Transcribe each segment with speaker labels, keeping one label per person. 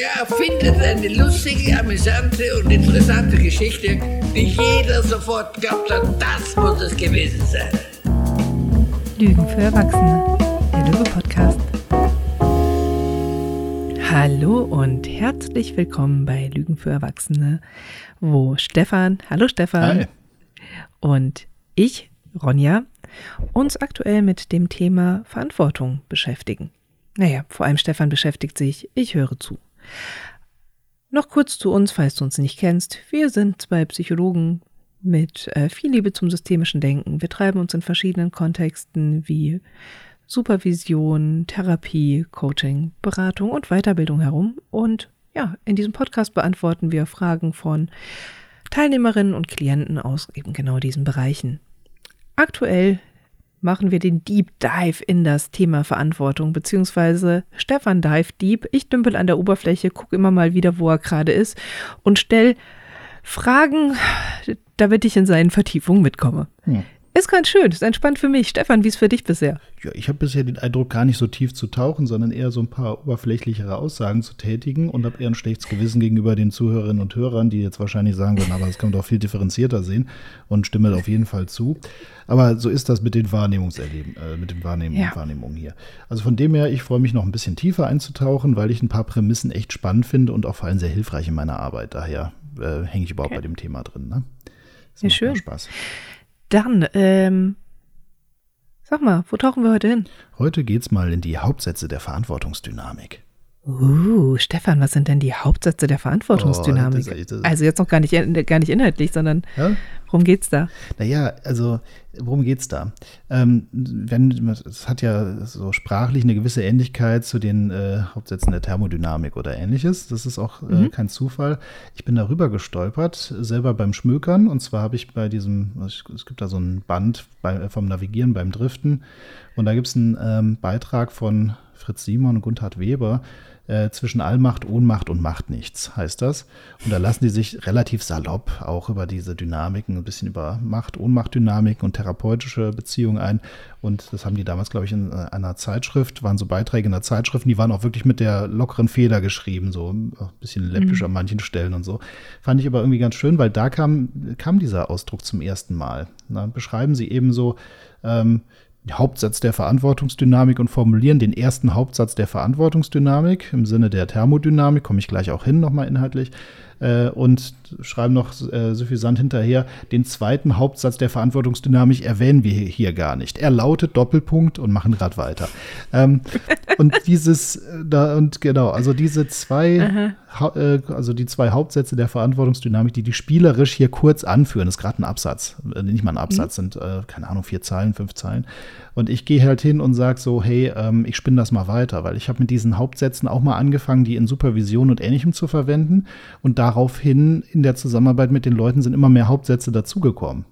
Speaker 1: Der erfindet eine lustige, amüsante und interessante Geschichte, die jeder sofort glaubt hat, das muss es gewesen sein.
Speaker 2: Lügen für Erwachsene, der Lüge-Podcast. Hallo und herzlich willkommen bei Lügen für Erwachsene, wo Stefan, hallo Stefan,
Speaker 3: Hi.
Speaker 2: und ich, Ronja, uns aktuell mit dem Thema Verantwortung beschäftigen. Naja, vor allem Stefan beschäftigt sich, ich höre zu. Noch kurz zu uns, falls du uns nicht kennst. Wir sind zwei Psychologen mit äh, viel Liebe zum systemischen Denken. Wir treiben uns in verschiedenen Kontexten wie Supervision, Therapie, Coaching, Beratung und Weiterbildung herum. Und ja, in diesem Podcast beantworten wir Fragen von Teilnehmerinnen und Klienten aus eben genau diesen Bereichen. Aktuell machen wir den Deep Dive in das Thema Verantwortung, beziehungsweise Stefan Dive Deep. Ich dümpel an der Oberfläche, gucke immer mal wieder, wo er gerade ist und stell Fragen, damit ich in seinen Vertiefungen mitkomme.
Speaker 3: Hm.
Speaker 2: Ist ganz schön, ist entspannt für mich. Stefan, wie ist für dich bisher?
Speaker 3: Ja, ich habe bisher den Eindruck, gar nicht so tief zu tauchen, sondern eher so ein paar oberflächlichere Aussagen zu tätigen und habe eher ein schlechtes Gewissen gegenüber den Zuhörerinnen und Hörern, die jetzt wahrscheinlich sagen würden, aber das kann man doch viel differenzierter sehen und stimme auf jeden Fall zu. Aber so ist das mit den Wahrnehmungserleben, äh, mit den Wahrnehmungen,
Speaker 2: Ja.
Speaker 3: Wahrnehmungen hier. Also von dem her, ich freue mich noch ein bisschen tiefer einzutauchen, weil ich ein paar Prämissen echt spannend finde und auch vor allem sehr hilfreich in meiner Arbeit. Daher äh, hänge ich überhaupt
Speaker 2: Okay.
Speaker 3: bei dem Thema drin. Ne? Das
Speaker 2: Ja, schön.
Speaker 3: Spaß.
Speaker 2: Dann, ähm, sag mal, wo tauchen wir heute hin?
Speaker 3: Heute geht's mal in die Hauptsätze der Verantwortungsdynamik.
Speaker 2: Uh, Stefan, was sind denn die Hauptsätze der Verantwortungsdynamik?
Speaker 3: Oh, das das
Speaker 2: also jetzt noch gar nicht, gar nicht inhaltlich, sondern
Speaker 3: Ja?
Speaker 2: Worum geht's da?
Speaker 3: Naja, also worum geht's da? Ähm, wenn, es hat ja so sprachlich eine gewisse Ähnlichkeit zu den äh, Hauptsätzen der Thermodynamik oder ähnliches. Das ist auch äh,
Speaker 2: Mhm.
Speaker 3: kein Zufall. Ich bin darüber gestolpert, selber beim Schmökern. Und zwar habe ich bei diesem, es gibt da so ein Band bei, vom Navigieren beim Driften. Und da gibt es einen ähm, Beitrag von Fritz Simon und Gundhard Weber äh, zwischen Allmacht, Ohnmacht und Macht nichts, heißt das. Und da lassen die sich relativ salopp auch über diese Dynamiken, ein bisschen über Macht, Ohnmachtdynamiken und therapeutische Beziehungen ein. Und das haben die damals, glaube ich, in äh, einer Zeitschrift, waren so Beiträge in der Zeitschrift, die waren auch wirklich mit der lockeren Feder geschrieben, so ein bisschen läppisch an manchen Stellen und so. Fand ich aber irgendwie ganz schön, weil da kam, kam dieser Ausdruck zum ersten Mal. Na, beschreiben sie eben so, ähm, Hauptsatz der Verantwortungsdynamik und formulieren den ersten Hauptsatz der Verantwortungsdynamik im Sinne der Thermodynamik, komme ich gleich auch hin nochmal inhaltlich, äh, und schreiben noch äh, suffisant hinterher, den zweiten Hauptsatz der Verantwortungsdynamik erwähnen wir hier gar nicht. Er lautet Doppelpunkt und machen gerade weiter. Ähm, und dieses, äh, da, und genau, also diese zwei, äh, also die zwei Hauptsätze der Verantwortungsdynamik, die die spielerisch hier kurz anführen, ist gerade ein Absatz, äh, nicht mal ein Absatz, sind, äh, keine Ahnung, vier Zeilen, fünf Zeilen. Und ich gehe halt hin und sage so, hey, ähm, ich spinne das mal weiter, weil ich habe mit diesen Hauptsätzen auch mal angefangen, die in Supervision und Ähnlichem zu verwenden. Und daraufhin in der Zusammenarbeit mit den Leuten sind immer mehr Hauptsätze dazugekommen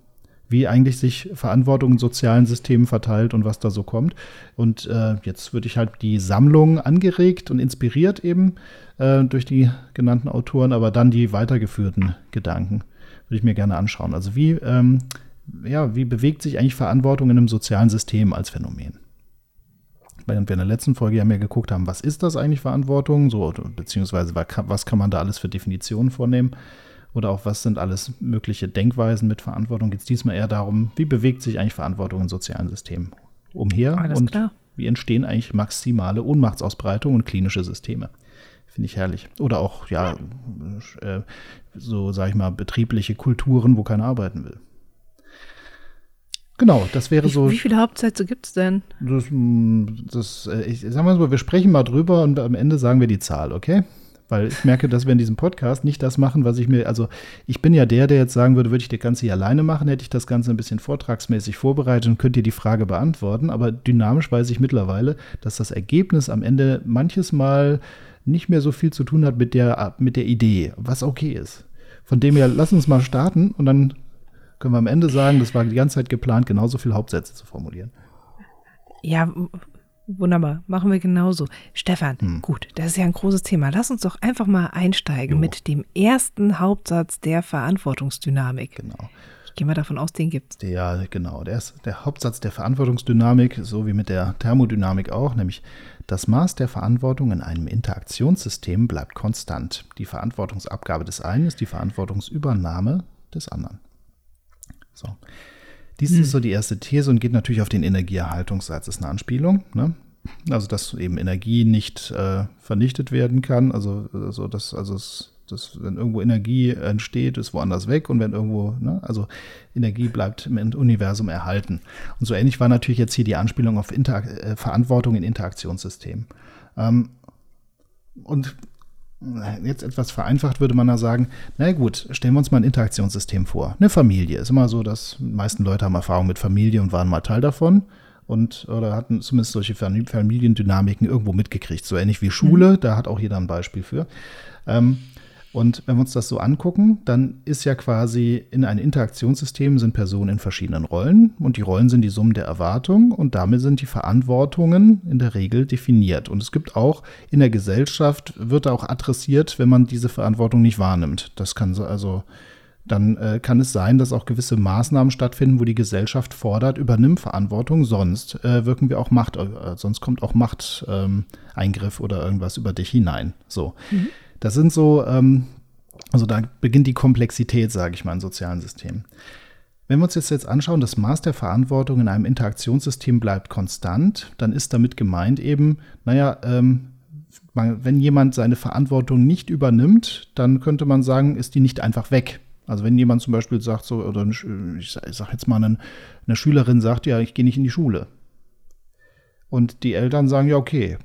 Speaker 3: wie eigentlich sich Verantwortung in sozialen Systemen verteilt und was da so kommt. Und äh, jetzt würde ich halt die Sammlung angeregt und inspiriert eben äh, durch die genannten Autoren, aber dann die weitergeführten Gedanken würde ich mir gerne anschauen. Also wie, ähm, ja, wie bewegt sich eigentlich Verantwortung in einem sozialen System als Phänomen? Während wir in der letzten Folge ja mehr geguckt haben, was ist das eigentlich Verantwortung, so, beziehungsweise was kann, man da alles für Definitionen vornehmen oder auch was sind alles mögliche Denkweisen mit Verantwortung, geht es diesmal eher darum, wie bewegt sich eigentlich Verantwortung in sozialen Systemen umher
Speaker 2: Alles
Speaker 3: und
Speaker 2: klar.
Speaker 3: wie entstehen eigentlich maximale Ohnmachtsausbreitung und klinische Systeme. Finde ich herrlich. Oder auch, ja, äh, so sage ich mal, betriebliche Kulturen, wo keiner arbeiten will. Genau, das wäre
Speaker 2: Wie,
Speaker 3: so.
Speaker 2: wie viele Hauptsätze gibt's denn?
Speaker 3: Das, mm, das, äh, ich sag mal so, wir sprechen mal drüber und am Ende sagen wir die Zahl, okay? Weil ich merke, dass wir in diesem Podcast nicht das machen, was ich mir, also ich bin ja der, der jetzt sagen würde, würde ich das Ganze hier alleine machen, hätte ich das Ganze ein bisschen vortragsmäßig vorbereitet und könnt ihr die Frage beantworten. Aber dynamisch weiß ich mittlerweile, dass das Ergebnis am Ende manches Mal nicht mehr so viel zu tun hat mit der, mit der Idee, was okay ist. Von dem her, lass uns mal starten und dann können wir am Ende sagen, das war die ganze Zeit geplant, genauso viele Hauptsätze zu formulieren.
Speaker 2: Ja, Wunderbar, machen wir genauso. Stefan, hm. gut, das ist ja ein großes Thema. Lass uns doch einfach mal einsteigen jo. mit dem ersten Hauptsatz der Verantwortungsdynamik.
Speaker 3: Genau.
Speaker 2: Ich gehe mal davon aus, den gibt
Speaker 3: es. Ja, genau. Der, ist der Hauptsatz der Verantwortungsdynamik, so wie mit der Thermodynamik auch, nämlich das Maß der Verantwortung in einem Interaktionssystem bleibt konstant. Die Verantwortungsabgabe des einen ist die Verantwortungsübernahme des anderen. So. Dies hm. ist so die erste These und geht natürlich auf den Energieerhaltungssatz. Das ist eine Anspielung. Ne? Also, dass eben Energie nicht äh, vernichtet werden kann. Also, also, dass, also es, dass, wenn irgendwo Energie entsteht, ist woanders weg. Und wenn irgendwo, ne? also Energie bleibt im Universum erhalten. Und so ähnlich war natürlich jetzt hier die Anspielung auf Inter äh, Verantwortung in Interaktionssystemen. Ähm, und jetzt etwas vereinfacht würde man da sagen, na gut, stellen wir uns mal ein Interaktionssystem vor. Eine Familie. Ist immer so, dass die meisten Leute haben Erfahrung mit Familie und waren mal Teil davon und oder hatten zumindest solche Familiendynamiken irgendwo mitgekriegt. So ähnlich wie Schule, mhm. da hat auch jeder ein Beispiel für. Ähm, und wenn wir uns das so angucken, dann ist ja quasi in einem Interaktionssystem sind Personen in verschiedenen Rollen und die Rollen sind die Summen der Erwartungen und damit sind die Verantwortungen in der Regel definiert. Und es gibt auch in der Gesellschaft, wird auch adressiert, wenn man diese Verantwortung nicht wahrnimmt. Das kann so, also dann äh, kann es sein, dass auch gewisse Maßnahmen stattfinden, wo die Gesellschaft fordert, übernimm Verantwortung, sonst äh, wirken wir auch Macht, äh, sonst kommt auch Machteingriff ähm, oder irgendwas über dich hinein. So. Mhm. Das sind so, ähm, also da beginnt die Komplexität, sage ich mal, in sozialen Systemen. Wenn wir uns jetzt, jetzt anschauen, das Maß der Verantwortung in einem Interaktionssystem bleibt konstant, dann ist damit gemeint eben, naja, ähm, wenn jemand seine Verantwortung nicht übernimmt, dann könnte man sagen, ist die nicht einfach weg. Also wenn jemand zum Beispiel sagt, so, oder ich sage jetzt mal, eine, eine Schülerin sagt, ja, ich gehe nicht in die Schule. Und die Eltern sagen, ja, okay.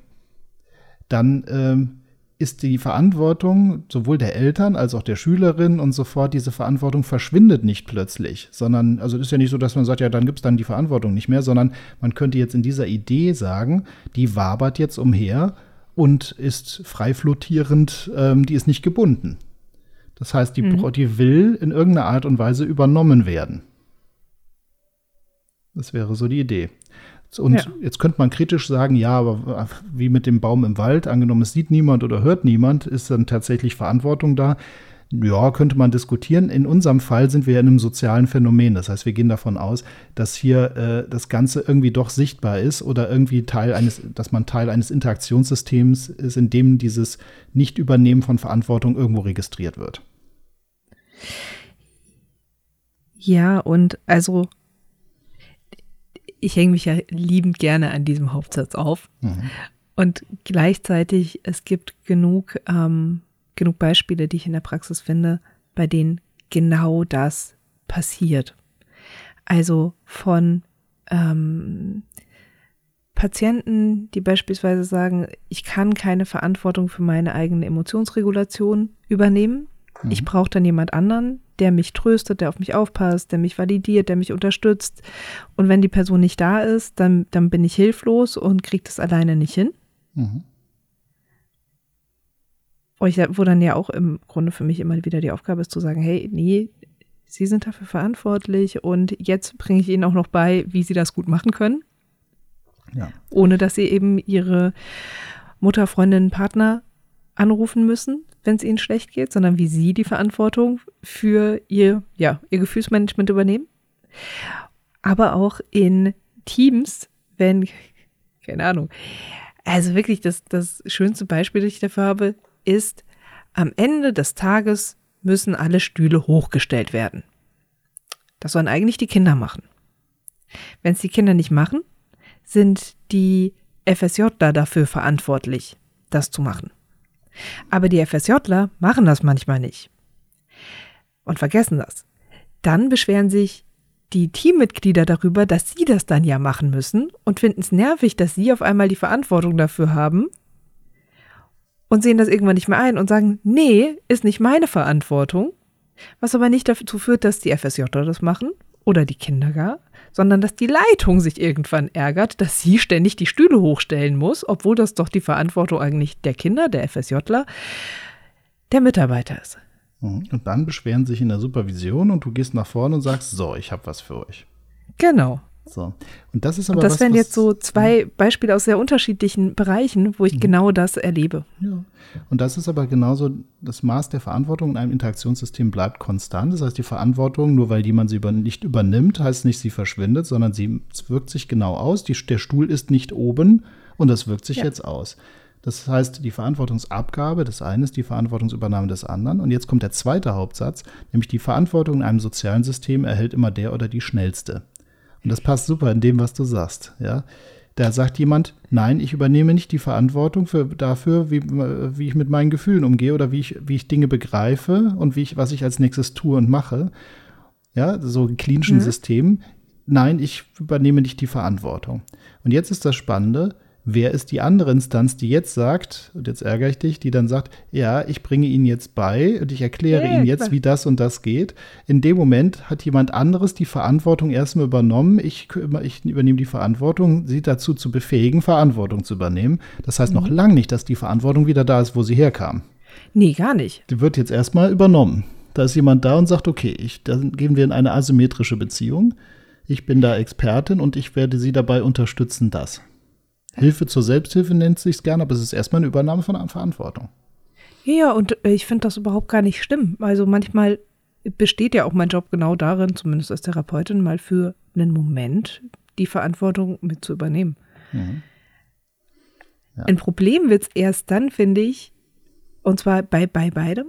Speaker 3: Dann ähm, ist die Verantwortung sowohl der Eltern als auch der Schülerin und so fort, diese Verantwortung verschwindet nicht plötzlich, sondern, also es ist ja nicht so, dass man sagt, ja, dann gibt es dann die Verantwortung nicht mehr, sondern man könnte jetzt in dieser Idee sagen, die wabert jetzt umher und ist frei flottierend, ähm, die ist nicht gebunden. Das heißt, die, mhm. die will in irgendeiner Art und Weise übernommen werden. Das wäre so die Idee. Und ja. jetzt könnte man kritisch sagen, ja, aber wie mit dem Baum im Wald, angenommen, es sieht niemand oder hört niemand, ist dann tatsächlich Verantwortung da? Ja, könnte man diskutieren. In unserem Fall sind wir ja in einem sozialen Phänomen. Das heißt, wir gehen davon aus, dass hier äh, das Ganze irgendwie doch sichtbar ist oder irgendwie Teil eines, dass man Teil eines Interaktionssystems ist, in dem dieses Nicht-Übernehmen von Verantwortung irgendwo registriert wird.
Speaker 2: Ja, und also ich hänge mich ja liebend gerne an diesem Hauptsatz auf. Mhm. Und gleichzeitig, es gibt genug, ähm, genug Beispiele, die ich in der Praxis finde, bei denen genau das passiert. Also von ähm, Patienten, die beispielsweise sagen, ich kann keine Verantwortung für meine eigene Emotionsregulation übernehmen. Mhm. Ich brauche dann jemand anderen, der mich tröstet, der auf mich aufpasst, der mich validiert, der mich unterstützt. Und wenn die Person nicht da ist, dann, dann bin ich hilflos und kriege das alleine nicht hin. Mhm. Wo dann ja auch im Grunde für mich immer wieder die Aufgabe ist zu sagen, hey, nee, Sie sind dafür verantwortlich und jetzt bringe ich Ihnen auch noch bei, wie Sie das gut machen können. Ja. Ohne dass Sie eben Ihre Mutter, Freundin, Partner anrufen müssen, wenn es ihnen schlecht geht, sondern wie sie die Verantwortung für ihr, ja, ihr Gefühlsmanagement übernehmen. Aber auch in Teams, wenn, keine Ahnung, also wirklich das, das schönste Beispiel, das ich dafür habe, ist, am Ende des Tages müssen alle Stühle hochgestellt werden. Das sollen eigentlich die Kinder machen. Wenn es die Kinder nicht machen, sind die FSJler dafür verantwortlich, das zu machen. Aber die FSJler machen das manchmal nicht. Und vergessen das. Dann beschweren sich die Teammitglieder darüber, dass sie das dann ja machen müssen und finden es nervig, dass sie auf einmal die Verantwortung dafür haben und sehen das irgendwann nicht mehr ein und sagen, nee, ist nicht meine Verantwortung. Was aber nicht dazu führt, dass die FSJler das machen oder die Kinder gar, sondern dass die Leitung sich irgendwann ärgert, dass sie ständig die Stühle hochstellen muss, obwohl das doch die Verantwortung eigentlich der Kinder, der FSJler, der Mitarbeiter ist.
Speaker 3: Mhm. Und dann beschweren sich in der Supervision und du gehst nach vorne und sagst, so, ich habe was für euch.
Speaker 2: Genau.
Speaker 3: So. Und das ist aber
Speaker 2: Und das
Speaker 3: was,
Speaker 2: wären jetzt so zwei Beispiele aus sehr unterschiedlichen Bereichen, wo ich genau das erlebe.
Speaker 3: Ja. Und das ist aber genauso, das Maß der Verantwortung in einem Interaktionssystem bleibt konstant. Das heißt, die Verantwortung, nur weil jemand sie über, nicht übernimmt, heißt nicht, sie verschwindet, sondern sie wirkt sich genau aus. Die, der Stuhl ist nicht oben und das wirkt sich
Speaker 2: Ja.
Speaker 3: jetzt aus. Das heißt, die Verantwortungsabgabe des einen ist die Verantwortungsübernahme des anderen. Und jetzt kommt der zweite Hauptsatz, nämlich die Verantwortung in einem sozialen System erhält immer der oder die schnellste. Und das passt super in dem, was du sagst. Ja? Da sagt jemand, nein, ich übernehme nicht die Verantwortung für, dafür, wie, wie ich mit meinen Gefühlen umgehe oder wie ich, wie ich Dinge begreife und wie ich, was ich als nächstes tue und mache. Ja, so klinischen
Speaker 2: Mhm.
Speaker 3: System. Nein, ich übernehme nicht die Verantwortung. Und jetzt ist das Spannende, wer ist die andere Instanz, die jetzt sagt, und jetzt ärgere ich dich, die dann sagt, ja, ich bringe Ihnen jetzt bei und ich erkläre
Speaker 2: Ja,
Speaker 3: Ihnen jetzt, wie das und das geht. In dem Moment hat jemand anderes die Verantwortung erstmal übernommen. Ich, ich übernehme die Verantwortung, sie dazu zu befähigen, Verantwortung zu übernehmen. Das heißt
Speaker 2: Mhm.
Speaker 3: noch lange nicht, dass die Verantwortung wieder da ist, wo sie herkam.
Speaker 2: Nee, gar nicht.
Speaker 3: Die wird jetzt erstmal übernommen. Da ist jemand da und sagt, okay, ich, dann gehen wir in eine asymmetrische Beziehung. Ich bin da Expertin und ich werde Sie dabei unterstützen, das. Hilfe zur Selbsthilfe nennt sich gerne, aber es ist erstmal eine Übernahme von Verantwortung.
Speaker 2: Ja, und äh, ich finde das überhaupt gar nicht schlimm. Also manchmal besteht ja auch mein Job genau darin, zumindest als Therapeutin, mal für einen Moment die Verantwortung mit zu übernehmen.
Speaker 3: Ja.
Speaker 2: Ein Problem wird es erst dann, finde ich, und zwar bei, bei beidem,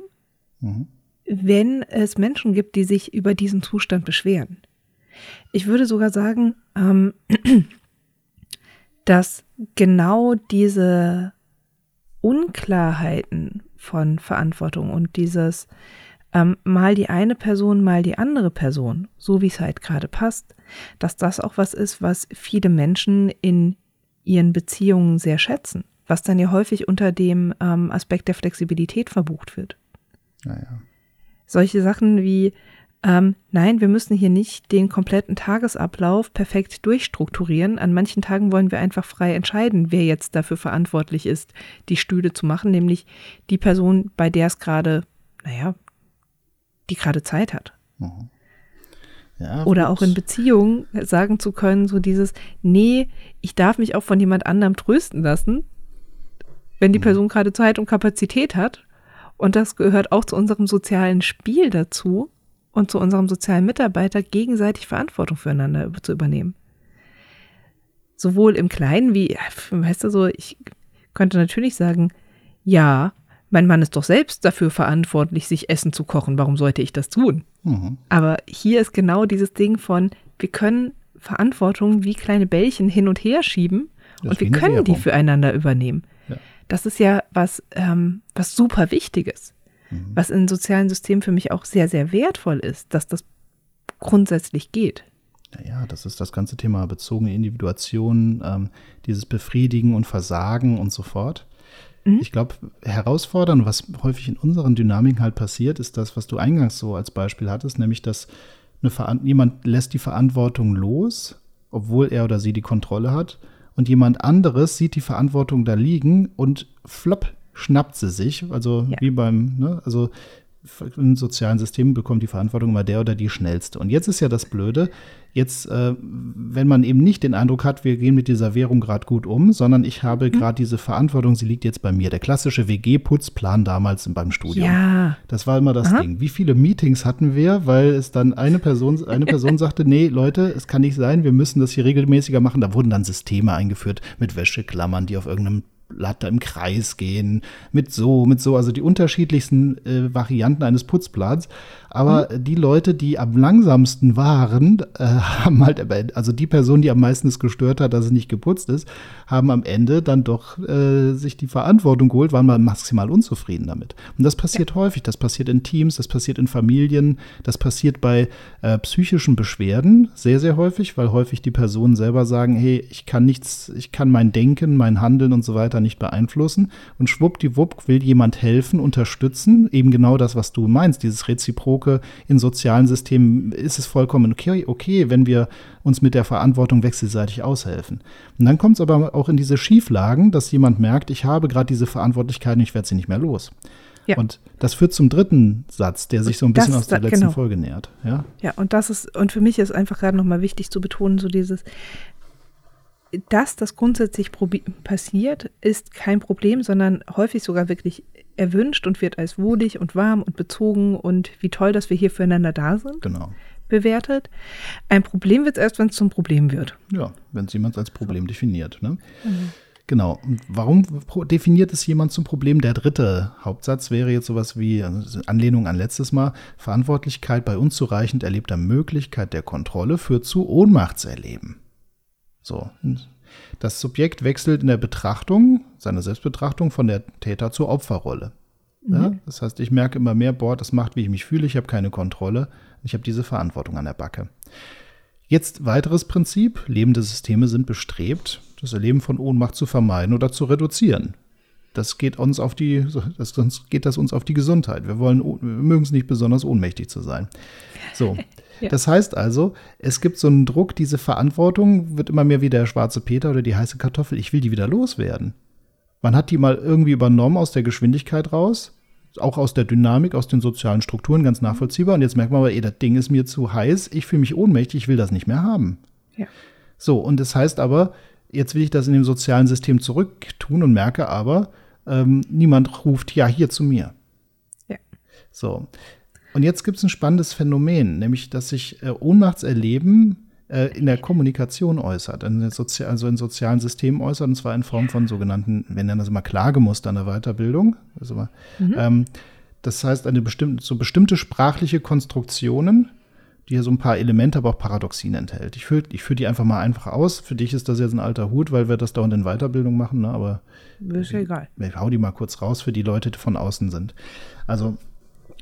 Speaker 3: Mhm.
Speaker 2: wenn es Menschen gibt, die sich über diesen Zustand beschweren. Ich würde sogar sagen, ähm, dass genau diese Unklarheiten von Verantwortung und dieses ähm, mal die eine Person, mal die andere Person, so wie es halt gerade passt, dass das auch was ist, was viele Menschen in ihren Beziehungen sehr schätzen, was dann ja häufig unter dem ähm, Aspekt der Flexibilität verbucht wird.
Speaker 3: Naja.
Speaker 2: Solche Sachen wie, ähm, nein, wir müssen hier nicht den kompletten Tagesablauf perfekt durchstrukturieren. An manchen Tagen wollen wir einfach frei entscheiden, wer jetzt dafür verantwortlich ist, die Stühle zu machen, nämlich die Person, bei der es gerade, naja, die gerade Zeit hat.
Speaker 3: Ja,
Speaker 2: Oder
Speaker 3: gut.
Speaker 2: auch in Beziehungen sagen zu können, so dieses, nee, ich darf mich auch von jemand anderem trösten lassen, wenn die Person gerade Zeit und Kapazität hat. Und das gehört auch zu unserem sozialen Spiel dazu und zu unserem sozialen Mitarbeiter, gegenseitig Verantwortung füreinander zu übernehmen. Sowohl im Kleinen wie, weißt du so, ich könnte natürlich sagen, ja, mein Mann ist doch selbst dafür verantwortlich, sich Essen zu kochen. Warum sollte ich das tun?
Speaker 3: Mhm.
Speaker 2: Aber hier ist genau dieses Ding von, wir können Verantwortung wie kleine Bällchen hin und her schieben
Speaker 3: Das
Speaker 2: und wir können die
Speaker 3: Währung.
Speaker 2: füreinander übernehmen.
Speaker 3: Ja.
Speaker 2: Das ist ja was, ähm, was super Wichtiges,
Speaker 3: Mhm.
Speaker 2: was in sozialen Systemen für mich auch sehr, sehr wertvoll ist, dass das grundsätzlich geht.
Speaker 3: Naja, das ist das ganze Thema bezogene Individuation, ähm, dieses Befriedigen und Versagen und so fort.
Speaker 2: Mhm.
Speaker 3: Ich glaube, herausfordern, was häufig in unseren Dynamiken halt passiert, ist das, was du eingangs so als Beispiel hattest, nämlich, dass jemand lässt die Verantwortung los, obwohl er oder sie die Kontrolle hat, und jemand anderes sieht die Verantwortung da liegen und flopp schnappt sie sich, also
Speaker 2: Ja.
Speaker 3: wie beim, ne, also im sozialen System bekommt die Verantwortung immer der oder die schnellste. Und jetzt ist ja das Blöde, jetzt, äh, wenn man eben nicht den Eindruck hat, wir gehen mit dieser Währung gerade gut um, sondern ich habe gerade diese Verantwortung, sie liegt jetzt bei mir. Der klassische WG-Putzplan damals beim Studium.
Speaker 2: Ja,
Speaker 3: Das war immer das
Speaker 2: Aha.
Speaker 3: Ding. Wie viele Meetings hatten wir, weil es dann eine Person, eine Person sagte, nee, Leute, es kann nicht sein, wir müssen das hier regelmäßiger machen. Da wurden dann Systeme eingeführt mit Wäscheklammern, die auf irgendeinem Blatt im Kreis gehen, mit so, mit so, also die unterschiedlichsten äh, Varianten eines Putzplans. Aber die Leute, die am langsamsten waren, äh, haben halt, also die Person, die am meisten es gestört hat, dass es nicht geputzt ist, haben am Ende dann doch äh, sich die Verantwortung geholt, waren mal maximal unzufrieden damit. Und das passiert häufig. Das passiert in Teams, das passiert in Familien, das passiert bei äh, psychischen Beschwerden sehr, sehr häufig, weil häufig die Personen selber sagen, hey, ich kann nichts, ich kann mein Denken, mein Handeln und so weiter nicht beeinflussen. Und schwuppdiwupp will jemand helfen, unterstützen. Eben genau das, was du meinst, dieses Reziproke in sozialen Systemen ist es vollkommen okay, okay, wenn wir uns mit der Verantwortung wechselseitig aushelfen. Und dann kommt es aber auch in diese Schieflagen, dass jemand merkt, ich habe gerade diese Verantwortlichkeit und ich werde sie nicht mehr los. Ja. Und das führt zum dritten Satz, der sich so ein bisschen das, aus der letzten genau. Folge nähert. Ja?
Speaker 2: ja, und das ist, und für mich ist einfach gerade nochmal wichtig zu betonen, so dieses, dass das grundsätzlich passiert, ist kein Problem, sondern häufig sogar wirklich erwünscht und wird als wohlig und warm und bezogen und wie toll, dass wir hier füreinander da sind.
Speaker 3: Genau.
Speaker 2: Bewertet. Ein Problem wird es erst, wenn es zum Problem wird.
Speaker 3: Ja, wenn es jemand als Problem definiert. Ne? Mhm. Genau. Und warum definiert es jemand zum Problem? Der dritte Hauptsatz wäre jetzt sowas wie also Anlehnung an letztes Mal. Verantwortlichkeit bei unzureichend erlebter Möglichkeit der Kontrolle führt zu Ohnmachtserleben. So. Das Subjekt wechselt in der Betrachtung, seiner Selbstbetrachtung von der Täter zur Opferrolle. Ja? Mhm. Das heißt, ich merke immer mehr, boah, das macht, wie ich mich fühle, ich habe keine Kontrolle, ich habe diese Verantwortung an der Backe. Jetzt weiteres Prinzip, lebende Systeme sind bestrebt, das Erleben von Ohnmacht zu vermeiden oder zu reduzieren. Das geht uns auf die, das, sonst geht das uns auf die Gesundheit. Wir wollen, wir mögen es nicht besonders ohnmächtig zu sein. So. Ja. Das heißt also, es gibt so einen Druck, diese Verantwortung wird immer mehr wie der schwarze Peter oder die heiße Kartoffel. Ich will die wieder loswerden. Man hat die mal irgendwie übernommen aus der Geschwindigkeit raus, auch aus der Dynamik, aus den sozialen Strukturen, ganz nachvollziehbar. Und jetzt merkt man aber, ey, das Ding ist mir zu heiß, ich fühle mich ohnmächtig, ich will das nicht mehr haben. Ja. So, und das heißt aber, jetzt will ich das in dem sozialen System zurücktun und merke aber, ähm, niemand ruft ja hier zu mir. Ja. So. Und jetzt gibt es ein spannendes Phänomen, nämlich dass sich äh, Ohnmachtserleben äh, in der Kommunikation äußert, in Sozi also in sozialen Systemen äußert, und zwar in Form von sogenannten, wir nennen das immer Klagemustern der Weiterbildung. Also, mhm. ähm, das heißt, eine bestimmte, so bestimmte sprachliche Konstruktionen, die hier so ein paar Elemente, aber auch Paradoxien enthält. Ich führe ich führ die einfach mal einfach aus. Für dich ist das jetzt ein alter Hut, weil wir das dauernd in Weiterbildung machen, ne? aber
Speaker 2: ist ja egal.
Speaker 3: Ich hau die mal kurz raus für die Leute, die von außen sind. Also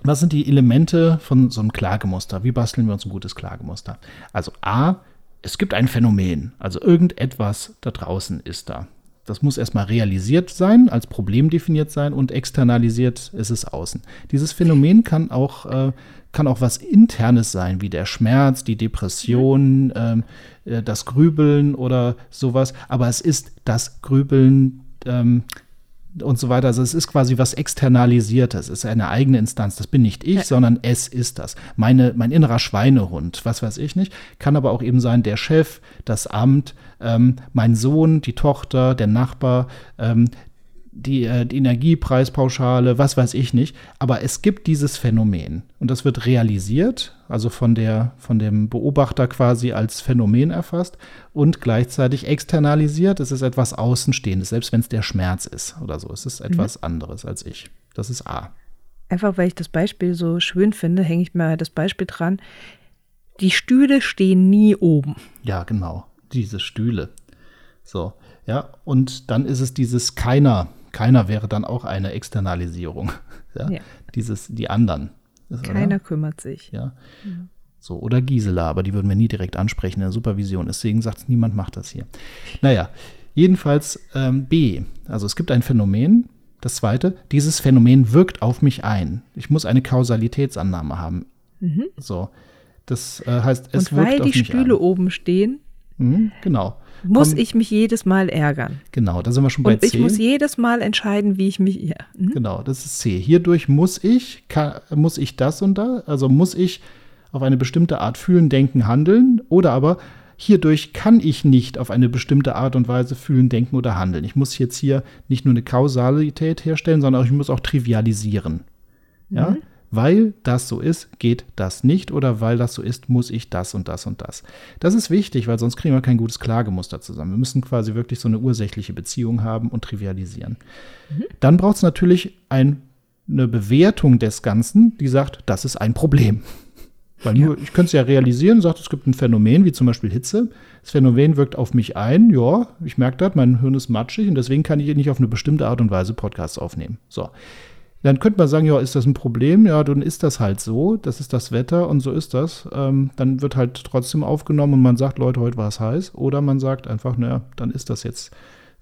Speaker 3: was sind die Elemente von so einem Klagemuster? Wie basteln wir uns ein gutes Klagemuster? Also A, es gibt ein Phänomen, also irgendetwas da draußen ist da. Das muss erstmal realisiert sein, als Problem definiert sein und externalisiert ist es außen. Dieses Phänomen kann auch, äh, kann auch was Internes sein, wie der Schmerz, die Depression, ähm, äh, das Grübeln oder sowas. Aber es ist das Grübeln, ähm, und so weiter. Also es ist quasi was Externalisiertes, es ist eine eigene Instanz. Das bin nicht ich, ja. sondern es ist das. Meine, mein innerer Schweinehund, was weiß ich nicht, kann aber auch eben sein der Chef, das Amt, ähm, mein Sohn, die Tochter, der Nachbar, ähm, die, äh, die Energiepreispauschale, was weiß ich nicht. Aber es gibt dieses Phänomen und das wird realisiert, also von, der, von dem Beobachter quasi als Phänomen erfasst und gleichzeitig externalisiert. Es ist etwas Außenstehendes, selbst wenn es der Schmerz ist oder so. Es ist etwas mhm. anderes als ich. Das ist A.
Speaker 2: Einfach weil ich das Beispiel so schön finde, hänge ich mal das Beispiel dran. Die Stühle stehen nie oben.
Speaker 3: Ja, genau. Diese Stühle. So, ja, und dann ist es dieses keiner keiner wäre dann auch eine Externalisierung. Ja? ja. Dieses, die anderen.
Speaker 2: Keiner oder? kümmert sich.
Speaker 3: Ja. ja. So, oder Gisela, aber die würden wir nie direkt ansprechen in der Supervision. Deswegen sagt es, niemand macht das hier. Naja, jedenfalls ähm, B. Also es gibt ein Phänomen. Das zweite, dieses Phänomen wirkt auf mich ein. Ich muss eine Kausalitätsannahme haben. Mhm. So. Das äh, heißt, es
Speaker 2: Und
Speaker 3: wirkt
Speaker 2: weil die Stühle ein. oben stehen,
Speaker 3: mhm, genau
Speaker 2: muss Komm, ich mich jedes Mal ärgern.
Speaker 3: Genau, da sind wir schon bei Und
Speaker 2: C. ich muss jedes Mal entscheiden, wie ich mich. Ja.
Speaker 3: Mhm. Genau, das ist C. Hierdurch muss ich, kann, muss ich das und da, also muss ich auf eine bestimmte Art fühlen, denken, handeln oder aber hierdurch kann ich nicht auf eine bestimmte Art und Weise fühlen, denken oder handeln. Ich muss jetzt hier nicht nur eine Kausalität herstellen, sondern ich muss auch trivialisieren. Ja? Mhm weil das so ist, geht das nicht oder weil das so ist, muss ich das und das und das. Das ist wichtig, weil sonst kriegen wir kein gutes Klagemuster zusammen. Wir müssen quasi wirklich so eine ursächliche Beziehung haben und trivialisieren. Mhm. Dann braucht es natürlich ein, eine Bewertung des Ganzen, die sagt, das ist ein Problem. Weil nur, ja. ich könnte es ja realisieren, sagt, es gibt ein Phänomen, wie zum Beispiel Hitze. Das Phänomen wirkt auf mich ein, ja, ich merke das, mein Hirn ist matschig und deswegen kann ich nicht auf eine bestimmte Art und Weise Podcasts aufnehmen. So. Dann könnte man sagen, ja, ist das ein Problem? Ja, dann ist das halt so. Das ist das Wetter und so ist das. Ähm, dann wird halt trotzdem aufgenommen und man sagt, Leute, heute war es heiß. Oder man sagt einfach, naja, dann ist das jetzt,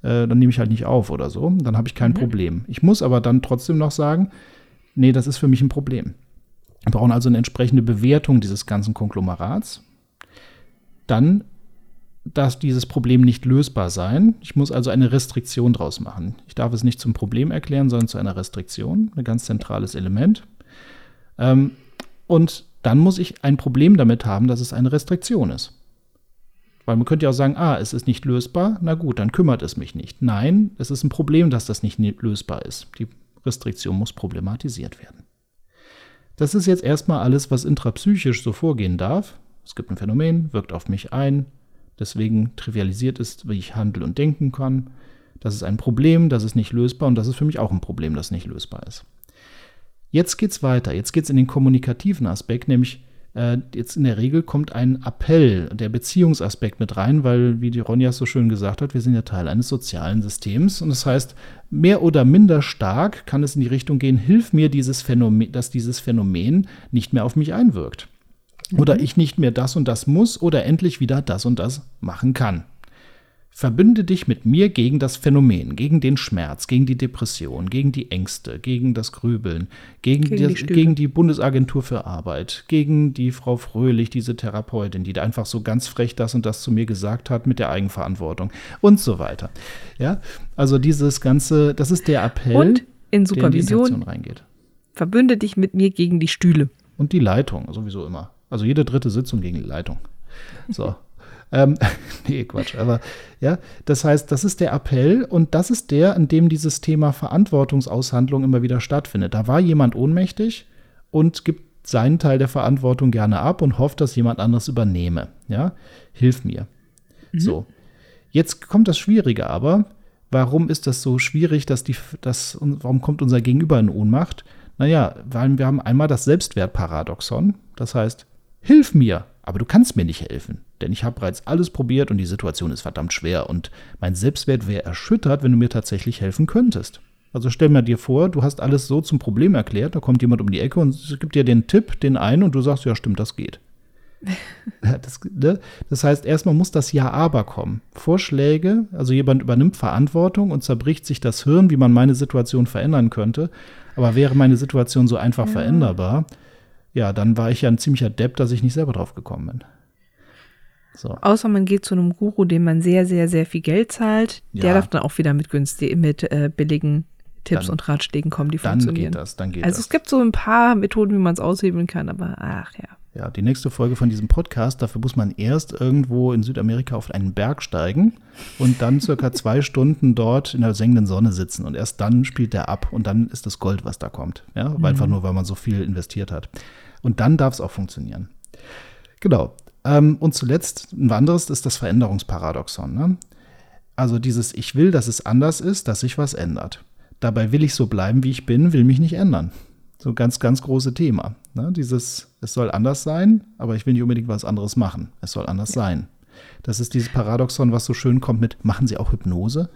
Speaker 3: äh, dann nehme ich halt nicht auf oder so. Dann habe ich kein mhm. Problem. Ich muss aber dann trotzdem noch sagen, nee, das ist für mich ein Problem. Wir brauchen also eine entsprechende Bewertung dieses ganzen Konglomerats. Dann darf dieses Problem nicht lösbar sein. Ich muss also eine Restriktion draus machen. Ich darf es nicht zum Problem erklären, sondern zu einer Restriktion, ein ganz zentrales Element. Ähm, und dann muss ich ein Problem damit haben, dass es eine Restriktion ist. Weil man könnte ja auch sagen, ah, es ist nicht lösbar, na gut, dann kümmert es mich nicht. Nein, es ist ein Problem, dass das nicht lösbar ist. Die Restriktion muss problematisiert werden. Das ist jetzt erstmal alles, was intrapsychisch so vorgehen darf. Es gibt ein Phänomen, wirkt auf mich ein, deswegen trivialisiert ist, wie ich handeln und denken kann. Das ist ein Problem, das ist nicht lösbar und das ist für mich auch ein Problem, das nicht lösbar ist. Jetzt geht's weiter. Jetzt geht's in den kommunikativen Aspekt, nämlich äh, jetzt in der Regel kommt ein Appell, der Beziehungsaspekt mit rein, weil, wie die Ronja so schön gesagt hat, wir sind ja Teil eines sozialen Systems. Und das heißt, mehr oder minder stark kann es in die Richtung gehen, hilf mir dieses Phänomen, dass dieses Phänomen nicht mehr auf mich einwirkt. Oder mhm. ich nicht mehr das und das muss oder endlich wieder das und das machen kann. Verbünde dich mit mir gegen das Phänomen, gegen den Schmerz, gegen die Depression, gegen die Ängste, gegen das Grübeln, gegen, gegen, die, gegen die, Bundesagentur für Arbeit, gegen die Frau Fröhlich, diese Therapeutin, die da einfach so ganz frech das und das zu mir gesagt hat mit der Eigenverantwortung und so weiter. Ja, also dieses ganze, das ist der Appell,
Speaker 2: und in Supervision in die reingeht. Verbünde dich mit mir gegen die Stühle.
Speaker 3: Und die Leitung, sowieso immer. Also jede dritte Sitzung gegen die Leitung. So. Ähm, nee, Quatsch. Aber ja, das heißt, das ist der Appell und das ist der, in dem dieses Thema Verantwortungsaushandlung immer wieder stattfindet. Da war jemand ohnmächtig und gibt seinen Teil der Verantwortung gerne ab und hofft, dass jemand anderes übernehme. Ja, hilf mir. Mhm. So. Jetzt kommt das Schwierige aber. Warum ist das so schwierig, dass die, dass, warum kommt unser Gegenüber in Ohnmacht? Naja, weil wir haben einmal das Selbstwertparadoxon. Das heißt, hilf mir, aber du kannst mir nicht helfen. Denn ich habe bereits alles probiert und die Situation ist verdammt schwer und mein Selbstwert wäre erschüttert, wenn du mir tatsächlich helfen könntest. Also stell mir dir vor, du hast alles so zum Problem erklärt, da kommt jemand um die Ecke und gibt dir den Tipp, den einen und du sagst, ja stimmt, das geht. das, ne? das, heißt, erstmal muss das Ja-Aber kommen. Vorschläge, also jemand übernimmt Verantwortung und zerbricht sich das Hirn, wie man meine Situation verändern könnte. Aber wäre meine Situation so einfach ja. veränderbar, ja, dann war ich ja ein ziemlicher Depp, dass ich nicht selber drauf gekommen bin.
Speaker 2: So. Außer man geht zu einem Guru, dem man sehr, sehr, sehr viel Geld zahlt. Ja. Der darf dann auch wieder mit günstig, mit äh, billigen Tipps dann, und Ratschlägen kommen, die dann funktionieren.
Speaker 3: Geht das, dann geht
Speaker 2: also
Speaker 3: das.
Speaker 2: es gibt so ein paar Methoden, wie man es aushebeln kann, aber ach ja.
Speaker 3: Ja, die nächste Folge von diesem Podcast, dafür muss man erst irgendwo in Südamerika auf einen Berg steigen und dann circa zwei Stunden dort in der sengenden Sonne sitzen und erst dann spielt der ab und dann ist das Gold, was da kommt. Ja, mhm. einfach nur, weil man so viel investiert hat. Und dann darf es auch funktionieren. Genau. Ähm, und zuletzt, ein anderes ist das Veränderungsparadoxon. Ne? Also dieses Ich will, dass es anders ist, dass sich was ändert. Dabei will ich so bleiben, wie ich bin, will mich nicht ändern. So ein ganz, ganz große Thema. Ne? Dieses, es soll anders sein, aber ich will nicht unbedingt was anderes machen. Es soll anders ja. sein. Das ist dieses Paradoxon, was so schön kommt mit, machen Sie auch Hypnose?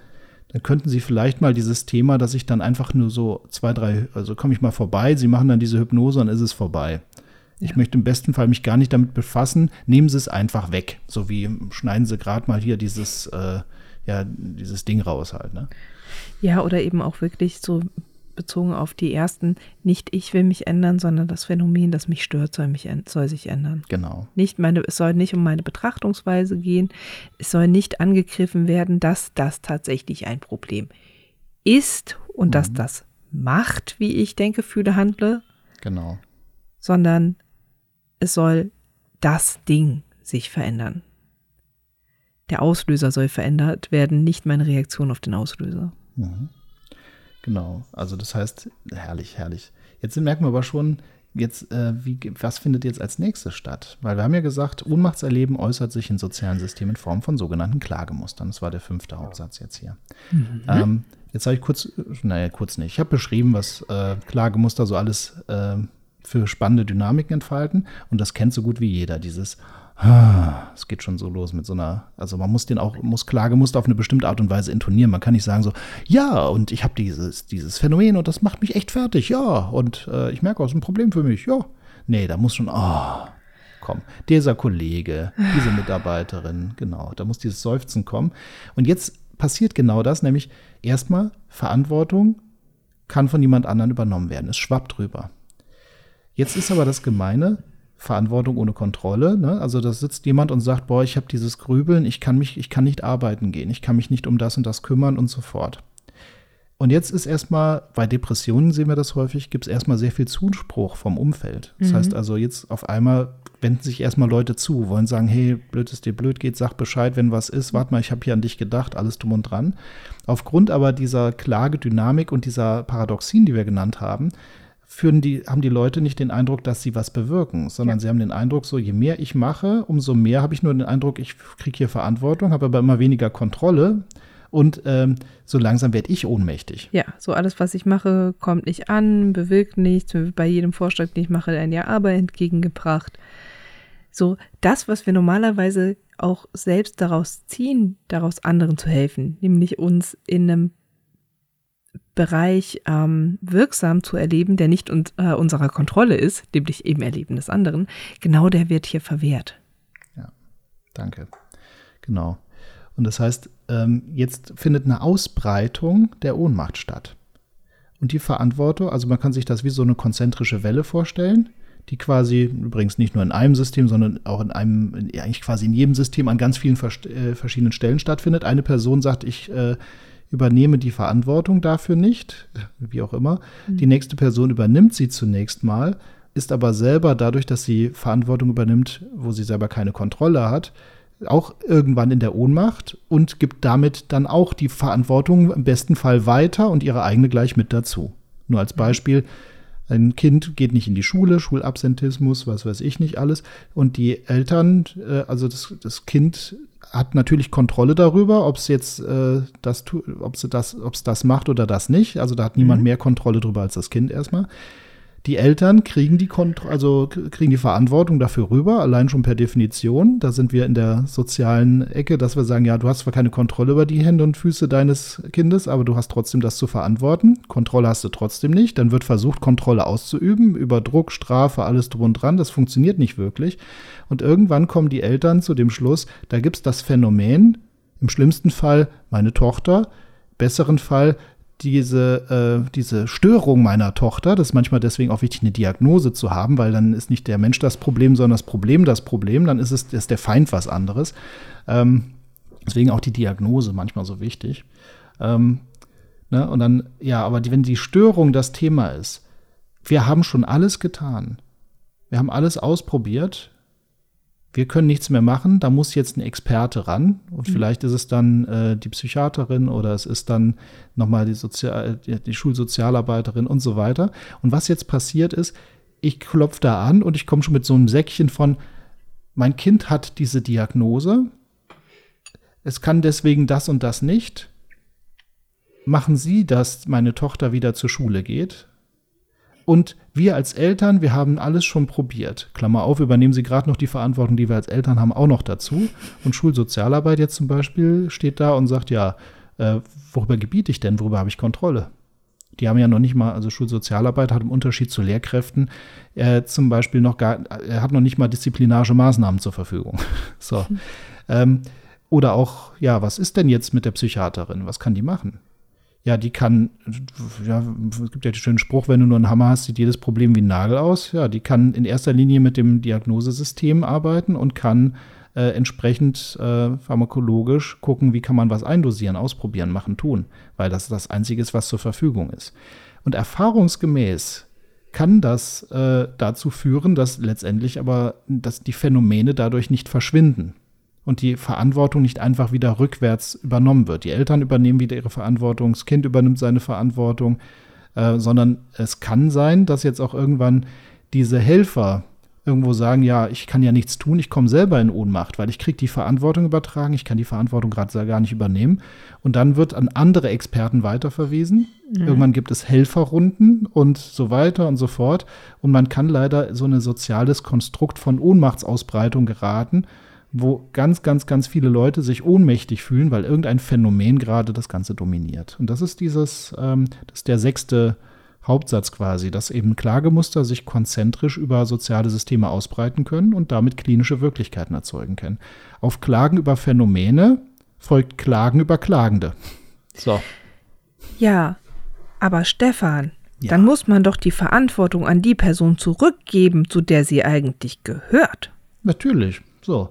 Speaker 3: Dann könnten Sie vielleicht mal dieses Thema, dass ich dann einfach nur so zwei, drei, also komme ich mal vorbei, Sie machen dann diese Hypnose und ist es vorbei. Ich ja. möchte im besten Fall mich gar nicht damit befassen. Nehmen Sie es einfach weg. So wie schneiden Sie gerade mal hier dieses, äh, ja, dieses Ding raus halt. Ne?
Speaker 2: Ja, oder eben auch wirklich so bezogen auf die ersten, nicht ich will mich ändern, sondern das Phänomen, das mich stört, soll, mich, soll sich ändern.
Speaker 3: Genau.
Speaker 2: Nicht meine, es soll nicht um meine Betrachtungsweise gehen. Es soll nicht angegriffen werden, dass das tatsächlich ein Problem ist und mhm. dass das macht, wie ich denke, fühle, handle.
Speaker 3: Genau.
Speaker 2: Sondern es soll das Ding sich verändern. Der Auslöser soll verändert werden, nicht meine Reaktion auf den Auslöser.
Speaker 3: Mhm. Genau, also das heißt, herrlich, herrlich. Jetzt merken wir aber schon, jetzt, äh, wie, was findet jetzt als nächstes statt? Weil wir haben ja gesagt, Ohnmachtserleben äußert sich in sozialen Systemen in Form von sogenannten Klagemustern. Das war der fünfte Hauptsatz jetzt hier. Mhm. Ähm, jetzt habe ich kurz, naja, kurz nicht. Ich habe beschrieben, was äh, Klagemuster so alles äh, für spannende Dynamiken entfalten. Und das kennt so gut wie jeder, dieses es geht schon so los mit so einer, also man muss den auch, muss Klagemuster auf eine bestimmte Art und Weise intonieren. Man kann nicht sagen so, ja, und ich habe dieses, dieses Phänomen und das macht mich echt fertig, ja, und äh, ich merke, es ist ein Problem für mich, ja. Nee, da muss schon, ah, oh, komm, dieser Kollege, diese Mitarbeiterin, genau, da muss dieses Seufzen kommen. Und jetzt passiert genau das, nämlich erstmal Verantwortung kann von jemand anderem übernommen werden. Es schwappt drüber. Jetzt ist aber das Gemeine, Verantwortung ohne Kontrolle. Ne? Also da sitzt jemand und sagt, boah, ich habe dieses Grübeln, ich kann mich, ich kann nicht arbeiten gehen, ich kann mich nicht um das und das kümmern und so fort. Und jetzt ist erstmal, bei Depressionen sehen wir das häufig, gibt es erstmal sehr viel Zuspruch vom Umfeld. Das mhm. heißt also, jetzt auf einmal wenden sich erstmal Leute zu, wollen sagen, hey, blöd ist dir blöd geht, sag Bescheid, wenn was ist, warte mal, ich habe hier an dich gedacht, alles drum und dran. Aufgrund aber dieser Klagedynamik und dieser Paradoxien, die wir genannt haben, führen die, haben die Leute nicht den Eindruck, dass sie was bewirken, sondern ja. sie haben den Eindruck, so je mehr ich mache, umso mehr habe ich nur den Eindruck, ich kriege hier Verantwortung, habe aber immer weniger Kontrolle und ähm, so langsam werde ich ohnmächtig.
Speaker 2: Ja, so alles, was ich mache, kommt nicht an, bewirkt nichts, bei jedem Vorschlag, den ich mache, ein Ja aber entgegengebracht. So, das, was wir normalerweise auch selbst daraus ziehen, daraus anderen zu helfen, nämlich uns in einem Bereich ähm, wirksam zu erleben, der nicht un äh, unserer Kontrolle ist, nämlich eben Erleben des anderen, genau der wird hier verwehrt.
Speaker 3: Ja, danke. Genau. Und das heißt, ähm, jetzt findet eine Ausbreitung der Ohnmacht statt. Und die Verantwortung, also man kann sich das wie so eine konzentrische Welle vorstellen, die quasi übrigens nicht nur in einem System, sondern auch in einem, eigentlich quasi in jedem System an ganz vielen äh, verschiedenen Stellen stattfindet. Eine Person sagt, ich äh, übernehme die Verantwortung dafür nicht, wie auch immer. Mhm. Die nächste Person übernimmt sie zunächst mal, ist aber selber dadurch, dass sie Verantwortung übernimmt, wo sie selber keine Kontrolle hat, auch irgendwann in der Ohnmacht und gibt damit dann auch die Verantwortung im besten Fall weiter und ihre eigene gleich mit dazu. Nur als mhm. Beispiel, ein Kind geht nicht in die Schule, Schulabsentismus, was weiß ich nicht alles. Und die Eltern, äh, also das, das Kind hat natürlich Kontrolle darüber, ob es jetzt äh, das, ob das, ob es das macht oder das nicht. Also da hat niemand mhm. mehr Kontrolle darüber als das Kind erstmal. Die Eltern kriegen die Kont also kriegen die Verantwortung dafür rüber, allein schon per Definition. Da sind wir in der sozialen Ecke, dass wir sagen, ja, du hast zwar keine Kontrolle über die Hände und Füße deines Kindes, aber du hast trotzdem das zu verantworten. Kontrolle hast du trotzdem nicht. Dann wird versucht, Kontrolle auszuüben über Druck, Strafe, alles drum und dran. Das funktioniert nicht wirklich. Und irgendwann kommen die Eltern zu dem Schluss, da gibt es das Phänomen, im schlimmsten Fall meine Tochter, besseren Fall diese, äh, diese Störung meiner Tochter, das ist manchmal deswegen auch wichtig, eine Diagnose zu haben, weil dann ist nicht der Mensch das Problem, sondern das Problem das Problem, dann ist es ist der Feind was anderes. Ähm, deswegen auch die Diagnose manchmal so wichtig. Ähm, ne? Und dann, ja, aber die, wenn die Störung das Thema ist, wir haben schon alles getan. Wir haben alles ausprobiert wir können nichts mehr machen, da muss jetzt ein Experte ran. Und mhm. vielleicht ist es dann äh, die Psychiaterin oder es ist dann nochmal die, Sozial die Schulsozialarbeiterin und so weiter. Und was jetzt passiert ist, ich klopfe da an und ich komme schon mit so einem Säckchen von, mein Kind hat diese Diagnose, es kann deswegen das und das nicht. Machen Sie, dass meine Tochter wieder zur Schule geht? Und wir als Eltern, wir haben alles schon probiert. Klammer auf, übernehmen Sie gerade noch die Verantwortung, die wir als Eltern haben, auch noch dazu. Und Schulsozialarbeit jetzt zum Beispiel steht da und sagt, ja, äh, worüber gebiete ich denn? Worüber habe ich Kontrolle? Die haben ja noch nicht mal, also Schulsozialarbeit hat im Unterschied zu Lehrkräften äh, zum Beispiel noch gar, er hat noch nicht mal disziplinarische Maßnahmen zur Verfügung. so. Mhm. Ähm, oder auch, ja, was ist denn jetzt mit der Psychiaterin? Was kann die machen? Ja, die kann, ja, es gibt ja den schönen Spruch, wenn du nur einen Hammer hast, sieht jedes Problem wie ein Nagel aus. Ja, die kann in erster Linie mit dem Diagnosesystem arbeiten und kann äh, entsprechend äh, pharmakologisch gucken, wie kann man was eindosieren, ausprobieren, machen, tun, weil das das Einzige ist, was zur Verfügung ist. Und erfahrungsgemäß kann das äh, dazu führen, dass letztendlich aber dass die Phänomene dadurch nicht verschwinden und die Verantwortung nicht einfach wieder rückwärts übernommen wird. Die Eltern übernehmen wieder ihre Verantwortung, das Kind übernimmt seine Verantwortung, äh, sondern es kann sein, dass jetzt auch irgendwann diese Helfer irgendwo sagen, ja, ich kann ja nichts tun, ich komme selber in Ohnmacht, weil ich kriege die Verantwortung übertragen, ich kann die Verantwortung gerade gar nicht übernehmen. Und dann wird an andere Experten weiterverwiesen. Mhm. Irgendwann gibt es Helferrunden und so weiter und so fort. Und man kann leider so ein soziales Konstrukt von Ohnmachtsausbreitung geraten, wo ganz, ganz, ganz viele Leute sich ohnmächtig fühlen, weil irgendein Phänomen gerade das Ganze dominiert. Und das ist dieses, ähm, das ist der sechste Hauptsatz quasi, dass eben Klagemuster sich konzentrisch über soziale Systeme ausbreiten können und damit klinische Wirklichkeiten erzeugen können. Auf Klagen über Phänomene folgt Klagen über Klagende. So.
Speaker 2: Ja, aber Stefan, Ja. Dann muss man doch die Verantwortung an die Person zurückgeben, zu der sie eigentlich gehört.
Speaker 3: Natürlich. So.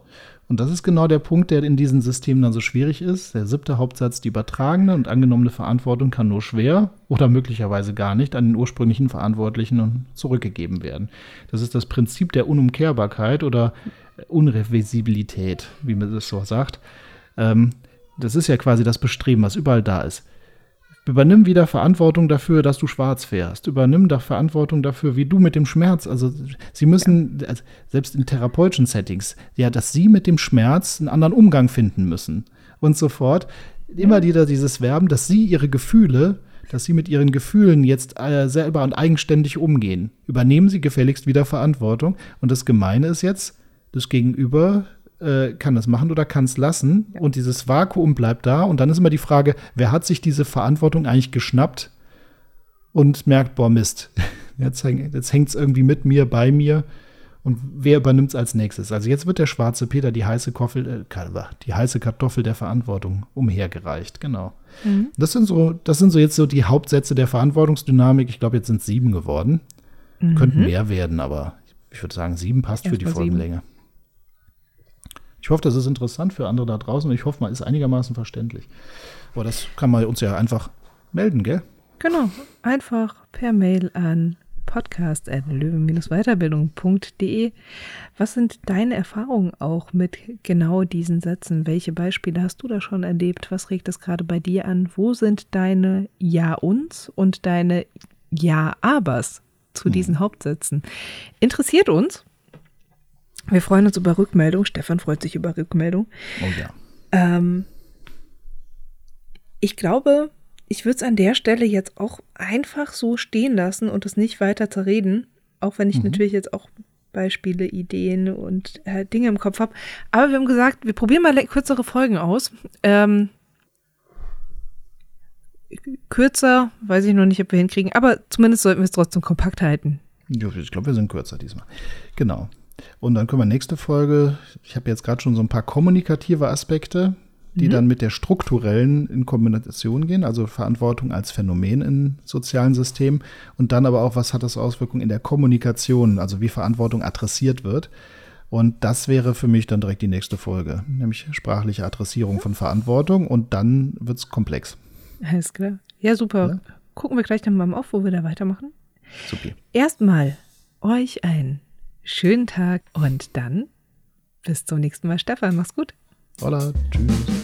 Speaker 3: Und das ist genau der Punkt, der in diesen Systemen dann so schwierig ist. Der siebte Hauptsatz, die übertragene und angenommene Verantwortung kann nur schwer oder möglicherweise gar nicht an den ursprünglichen Verantwortlichen zurückgegeben werden. Das ist das Prinzip der Unumkehrbarkeit oder Unrevisibilität, wie man das so sagt. Ähm, das ist ja quasi das Bestreben, was überall da ist. Übernimm wieder Verantwortung dafür, dass du schwarz fährst. Übernimm doch Verantwortung dafür, wie du mit dem Schmerz, also sie müssen, ja. also selbst in therapeutischen Settings, ja, dass sie mit dem Schmerz einen anderen Umgang finden müssen und so fort. Immer wieder dieses Werben, dass sie ihre Gefühle, dass sie mit ihren Gefühlen jetzt äh, selber und eigenständig umgehen. Übernehmen sie gefälligst wieder Verantwortung. Und das Gemeine ist jetzt, das Gegenüber äh, kann das machen oder kann es lassen. Ja. Und dieses Vakuum bleibt da. Und dann ist immer die Frage, wer hat sich diese Verantwortung eigentlich geschnappt und merkt, boah, Mist, jetzt, jetzt hängt es irgendwie mit mir, bei mir. Und wer übernimmt es als nächstes? Also jetzt wird der schwarze Peter, die heiße, Koffel, äh, die heiße Kartoffel der Verantwortung umhergereicht. Genau. Mhm. Das, sind so, das sind so jetzt so die Hauptsätze der Verantwortungsdynamik. Ich glaube, jetzt sind sieben geworden. Mhm. Könnten mehr werden, aber ich würde sagen, sieben passt Erst für die Folgenlänge. Sieben. Ich hoffe, das ist interessant für andere da draußen und ich hoffe, man ist einigermaßen verständlich. Aber das kann man uns ja einfach melden, gell?
Speaker 2: Genau, einfach per Mail an podcast.löwen-weiterbildung.de. Was sind deine Erfahrungen auch mit genau diesen Sätzen? Welche Beispiele hast du da schon erlebt? Was regt es gerade bei dir an? Wo sind deine Ja-Uns und deine Ja-Abers zu hm. diesen Hauptsätzen? Interessiert uns. Wir freuen uns über Rückmeldung. Stefan freut sich über Rückmeldung.
Speaker 3: Oh ja.
Speaker 2: Ähm, ich glaube, ich würde es an der Stelle jetzt auch einfach so stehen lassen und es nicht weiter zerreden, auch wenn ich mhm. natürlich jetzt auch Beispiele, Ideen und äh, Dinge im Kopf habe. Aber wir haben gesagt, wir probieren mal kürzere Folgen aus. Ähm, kürzer, weiß ich noch nicht, ob wir hinkriegen, aber zumindest sollten wir es trotzdem kompakt halten.
Speaker 3: Ich glaube, wir sind kürzer diesmal. Genau. Und dann können wir nächste Folge, ich habe jetzt gerade schon so ein paar kommunikative Aspekte, die mhm. dann mit der strukturellen in Kombination gehen, also Verantwortung als Phänomen in sozialen Systemen und dann aber auch, was hat das Auswirkungen in der Kommunikation, also wie Verantwortung adressiert wird. Und das wäre für mich dann direkt die nächste Folge, nämlich sprachliche Adressierung von Verantwortung und dann wird es komplex.
Speaker 2: Alles klar. Ja, super. Ja? Gucken wir gleich dann mal auf, wo wir da weitermachen.
Speaker 3: Super.
Speaker 2: Erstmal euch ein schönen Tag und dann bis zum nächsten Mal. Stefan, mach's gut.
Speaker 3: Hola, tschüss.